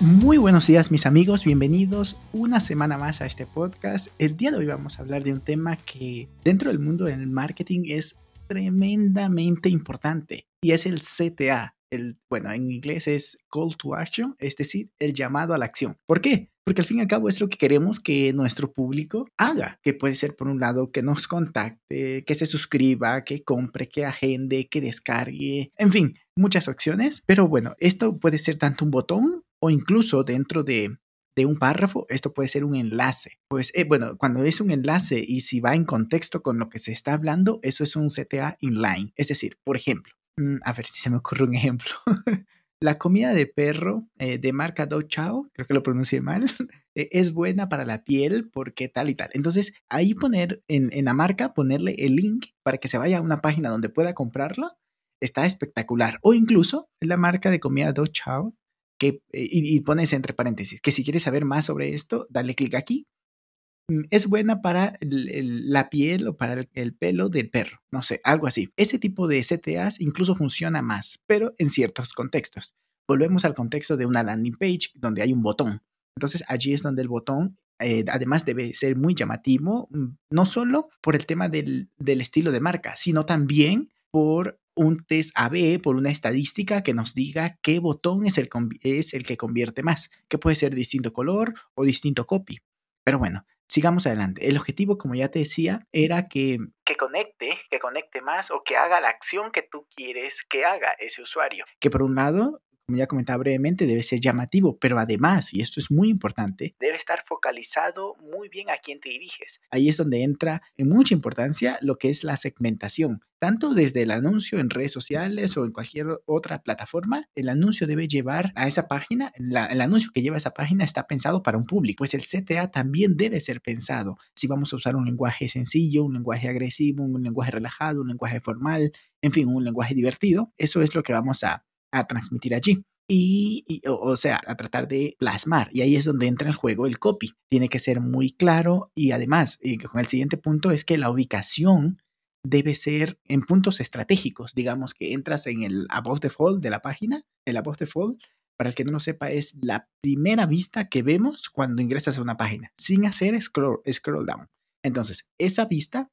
Muy buenos días mis amigos, bienvenidos una semana más a este podcast. El día de hoy vamos a hablar de un tema que dentro del mundo del marketing es tremendamente importante y es el CTA. El, bueno, en inglés es Call to Action, es decir, el llamado a la acción. ¿Por qué? Porque al fin y al cabo es lo que queremos que nuestro público haga, que puede ser por un lado que nos contacte, que se suscriba, que compre, que agende, que descargue, en fin, muchas opciones. Pero bueno, esto puede ser tanto un botón o incluso dentro de, un párrafo, esto puede ser un enlace. Pues eh, bueno, cuando es un enlace y si va en contexto con lo que se está hablando, eso es un CTA inline. Es decir, por ejemplo, mm, a ver si se me ocurre un ejemplo. la comida de perro eh, de marca Do Chao, creo que lo pronuncié mal, e, es buena para la piel porque tal y tal. Entonces, ahí poner en, en la marca, ponerle el link para que se vaya a una página donde pueda comprarlo, está espectacular. O incluso la marca de comida Do Chao eh, y, pones entre paréntesis, que si quieres saber más sobre esto, dale clic aquí. Mm, es buena para la piel o para el, pelo del perro, no sé, algo así. Ese tipo de CTAs incluso funciona más, pero en ciertos contextos. Volvemos al contexto de una landing page donde hay un botón. Entonces allí es donde el botón eh, además debe ser muy llamativo, mm, no solo por el tema del, del, estilo de marca, sino también por un test AB por una estadística que nos diga qué botón es el, es el que convierte más, que puede ser distinto color o distinto copy. Pero bueno, sigamos adelante. El objetivo, como ya te decía, era que, que conecte, que conecte más o que haga la acción que tú quieres que haga ese usuario. Que por un lado como ya comentaba brevemente, debe ser llamativo, pero además, y esto es muy importante, debe estar focalizado muy bien a quién te diriges. Ahí es donde entra en mucha importancia lo que es la segmentación. Tanto desde el anuncio en redes sociales o en cualquier otra plataforma, el anuncio debe llevar a esa página, el anuncio que lleva a esa página está pensado para un público, pues el CTA también debe ser pensado. Si vamos a usar un lenguaje sencillo, un lenguaje agresivo, un lenguaje relajado, un lenguaje formal, en fin, un lenguaje divertido, eso es lo que vamos a a transmitir allí. Y, o, sea, a tratar de plasmar. Y ahí es donde entra en juego el copy. Tiene que ser muy claro y además, con el siguiente punto es que la ubicación debe ser en puntos estratégicos. Digamos que entras en el above the fold de la página. El above the fold, para el que no lo sepa, es la primera vista que vemos cuando ingresas a una página, sin hacer scroll, scroll down. Entonces, esa vista,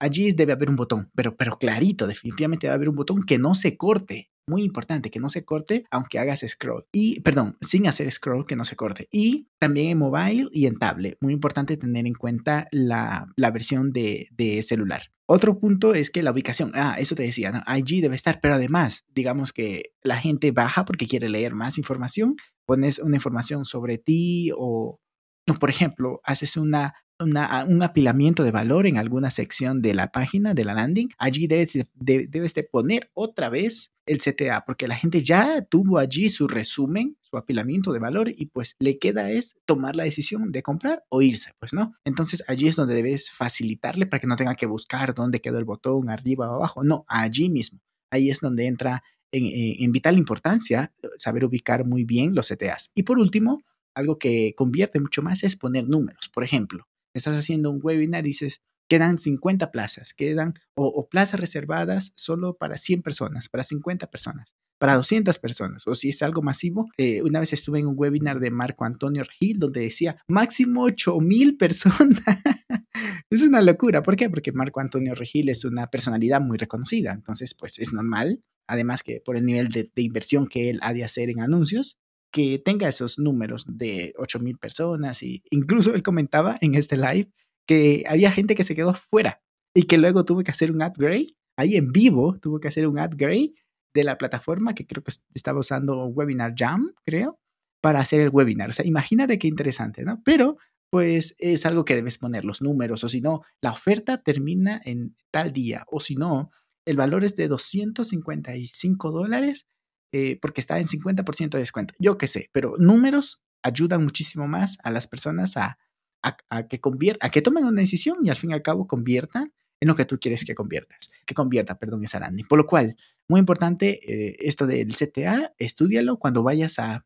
allí debe haber un botón, pero, pero clarito, definitivamente debe haber un botón que no se corte muy importante que no se corte aunque hagas scroll. Y, perdón, sin hacer scroll que no se corte. Y también en mobile y en tablet. Muy importante tener en cuenta la, versión de, celular. Otro punto es que la ubicación, ah, eso te decía, ¿no? IG debe estar, pero además, digamos que la gente baja porque quiere leer más información, pones una información sobre ti o, no, por ejemplo, haces una un apilamiento de valor en alguna sección de la página, de la landing, allí debes de, debes de poner otra vez el CTA, porque la gente ya tuvo allí su resumen, su apilamiento de valor y pues le queda es tomar la decisión de comprar o irse, pues no. Entonces allí es donde debes facilitarle para que no tenga que buscar dónde quedó el botón, arriba o abajo, no, allí mismo. Ahí es donde entra en, en vital importancia eh, saber ubicar muy bien los CTAs. Y por último, algo que convierte mucho más es poner números. Por ejemplo, estás haciendo un webinar y dices, quedan 50 plazas, quedan o, plazas reservadas solo para 100 personas, para 50 personas, para 200 personas, o si es algo masivo. Eh, una vez estuve en un webinar de Marco Antonio Gil donde decía máximo 8000 personas. es una locura. ¿Por qué? Porque Marco Antonio Regil es una personalidad muy reconocida, entonces pues es normal. Además que por el nivel de, inversión que él ha de hacer en anuncios, que tenga esos números de 8000 personas y incluso él comentaba en este live que había gente que se quedó fuera y que luego tuvo que hacer un upgrade, ahí en vivo tuvo que hacer un upgrade de la plataforma que creo que estaba usando Webinar Jam, creo, para hacer el webinar. O sea, imagínate qué interesante, ¿no? Pero pues es algo que debes poner los números o si no, la oferta termina en tal día o si no, el valor es de 255 dólares eh, porque está en 50% de descuento. Yo qué sé, pero números ayudan muchísimo más a las personas a, a, que convierta, a que tomen una decisión y al fin y al cabo convierta en lo que tú quieres que conviertas, que convierta, perdón, esa landing. Por lo cual, muy importante eh, esto del CTA, estudialo cuando vayas a,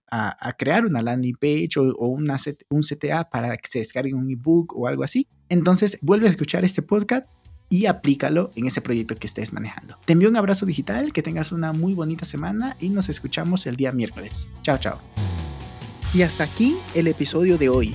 crear una landing page o, una, un CTA para que se descargue un ebook o algo así. Entonces, vuelve a escuchar este podcast y aplícalo en ese proyecto que estés manejando. Te envío un abrazo digital, que tengas una muy bonita semana y nos escuchamos el día miércoles. Chao, chao. Y hasta aquí el episodio de hoy.